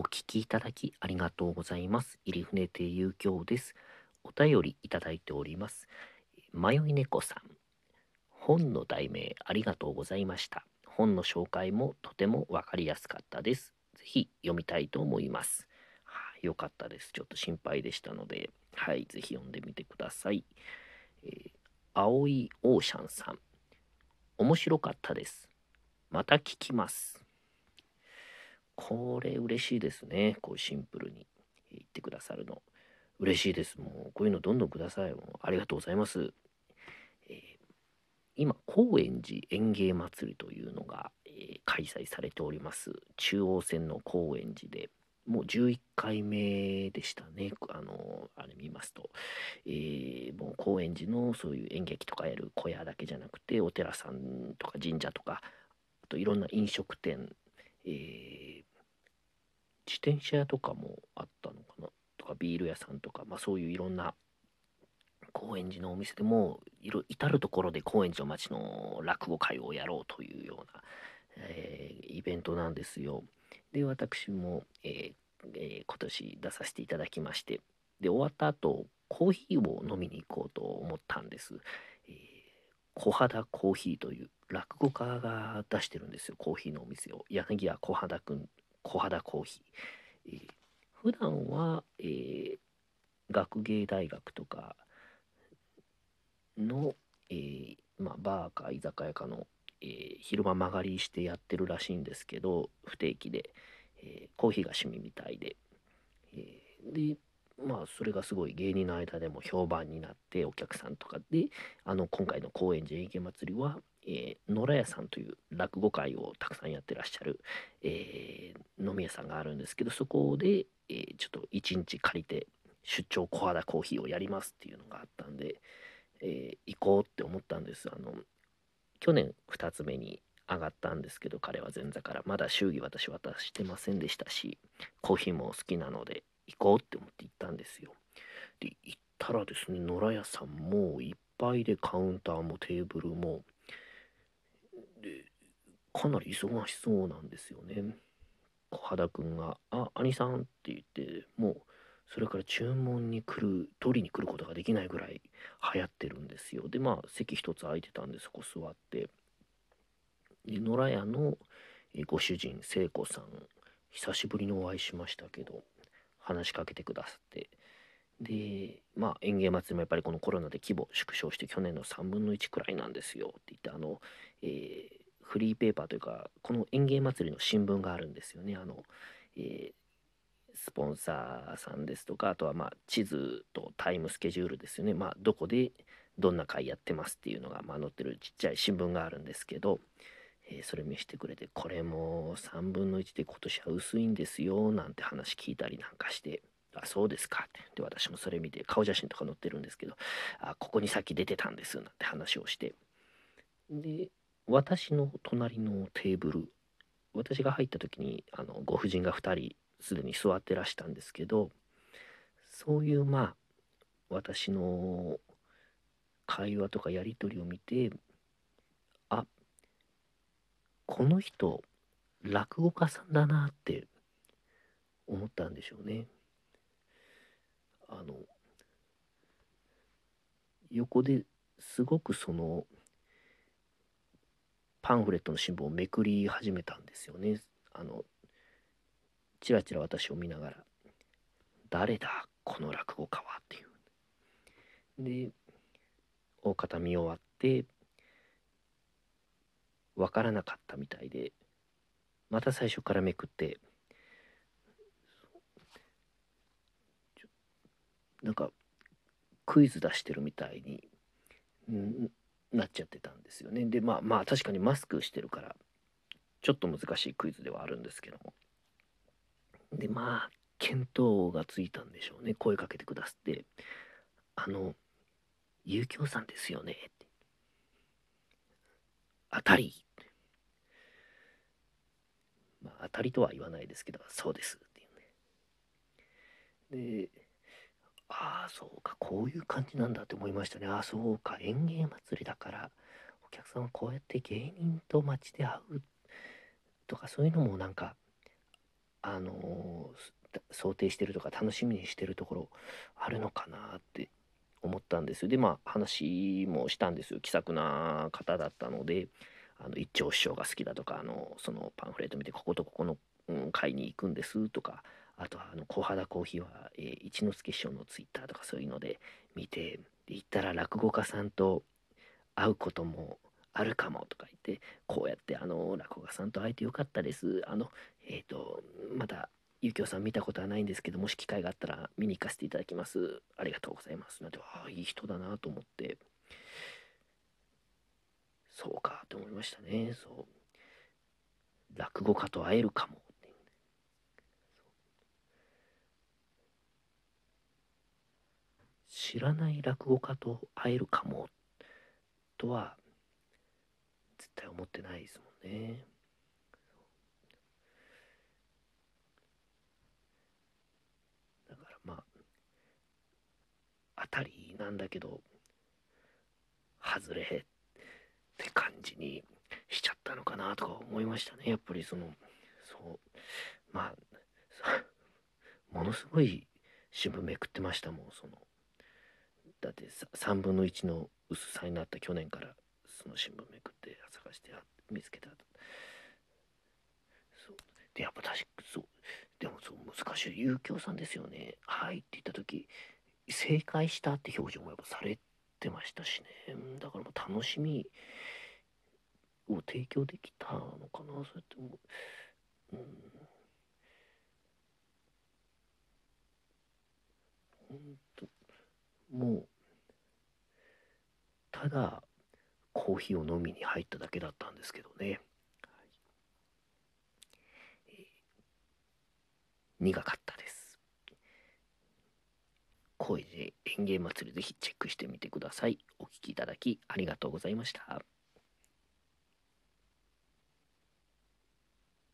お聞きいただきありがとうございます。入船亭遊興です。お便りいただいております。迷い猫さん。本の題名ありがとうございました。本の紹介もとてもわかりやすかったです。ぜひ読みたいと思います。はい、よかったです。ちょっと心配でしたので、はい、ぜひ読んでみてください。えー青いオーシャンさん。面白かったです。また聞きます。これ嬉しいですね。こうシンプルに言ってくださるの。嬉しいです。もうこういうのどんどんください。もうありがとうございます。えー今、高円寺園芸祭りというのが、えー開催されております。中央線の高円寺で、もう11回目でしたね。あの、あれ見ますと。えーもう高円寺のそういう演劇とかやる小屋だけじゃなくて、お寺さんとか神社とか、あといろんな飲食店、えー自転車屋とかもあったのかな？とかビール屋さんとか、まあ、そういういろんな高円寺のお店でもいろ至る所で高円寺の町の落語会をやろうというような、えーイベントなんですよ。で私も、えーえー今年出させていただきましてで終わった後コーヒーを飲みに行こうと思ったんです。えー小肌コーヒーという落語家が出してるんですよコーヒーのお店を柳家小肌くん小肌コーヒー、えー普段は、えー学芸大学とかの、えーまあ、バーか居酒屋かの、え昼間間借りしてやってるらしいんですけど不定期で、えコーヒーが趣味みたいで、えでまあそれがすごい芸人の間でも評判になってお客さんとかであの今回の高円寺演芸祭りは、えー野良屋さんという落語会をたくさんやってらっしゃる、えー飲み屋さんがあるんですけどそこで、えーちょっと一日借りて出張小肌コーヒーをやりますっていうのがあったんで、え行こうって思ったんです。あの去年2つ目に上がったんですけど彼は前座から。まだ祝儀私渡してませんでしたしコーヒーも好きなので行こうって思って行ったんですよ。で行ったらですね野良屋さんもいっぱいでカウンターもテーブルもでかなり忙しそうなんですよね。小肌くんが「あ兄さん」って言ってもうそれから注文に来る取りに来ることができないぐらい流行ってるんですよ。でまあ席一つ空いてたんでそこ座って。で野良屋のご主人聖子さん久しぶりにお会いしましたけど話しかけてくださって。でまあ園芸祭りもやっぱりこのコロナで規模縮小して去年の3分の1くらいなんですよ。って言ってあの、えーフリーペーパーというかこの園芸祭りの新聞があるんですよね。あの、えースポンサーさんですとかあとはまあ地図とタイムスケジュールですよね。まあどこでどんな回やってますっていうのがまあ載ってるちっちゃい新聞があるんですけど、えーそれ見せてくれてこれも3分の1で今年は薄いんですよなんて話聞いたりなんかしてあそうですかって。で私もそれ見て顔写真とか載ってるんですけどあここにさっき出てたんですなんて話をして。で私の隣のテーブル私が入った時にあのご婦人が2人すでに座ってらしたんですけどそういうまあ私の会話とかやり取りを見てあこの人落語家さんだなって思ったんでしょうね。あの横ですごくそのパンフレットの新聞をめくり始めたんですよね。あのちらちら私を見ながら「誰だこの落語家は」っていう。で大方見終わって分からなかったみたいでまた最初からめくってなんかクイズ出してるみたいになっちゃってたんですよね。でまあまあ確かにマスクしてるからちょっと難しいクイズではあるんですけども。でまあ見当がついたんでしょうね。声かけてくださって「あの遊興さんですよね」って「当たり」まあ当たりとは言わないですけど「そうです」っていうね。でああそうかこういう感じなんだって思いましたね。ああそうか園芸祭りだからお客さんはこうやって芸人と街で会うとかそういうのもなんかあのー想定してるとか楽しみにしてるところあるのかなって思ったんです。でまあ話もしたんですよ。気さくな方だったのであの一丁師匠が好きだとかあのそのパンフレット見てこことここの、うん、会に行くんですとかあとはあの小肌コーヒーは、えー、一之輔師匠のツイッターとかそういうので見て行ったら落語家さんと会うこともあるかもとか言ってこうやってあの落語家さんと会えてよかったです。あのえっ、ー、とまだゆきおさん見たことはないんですけどもし機会があったら見に行かせていただきます。ありがとうございます。なんてああいい人だなと思って。そうかって思いましたね。そう。落語家と会えるかも。知らない落語家と会えるかもとは絶対思ってないですもんね。だからまあ当たりなんだけど外れって感じにしちゃったのかなとか思いましたねやっぱりそのそうまあ ものすごい新聞めくってましたもんそのだって3分の1の薄さになった去年からその新聞めくって探して見つけた。そう。でやっぱ確かそう。でもそう難しい。有京さんですよね。はいって言った時正解したって表情もやっぱされてましたしね。だからもう楽しみを提供できたのかなそうやってもう。ん。本当もうただコーヒーを飲みに入っただけだったんですけどね、えー、苦かったです。声で園芸祭りぜひチェックしてみてください。お聴きいただきありがとうございました。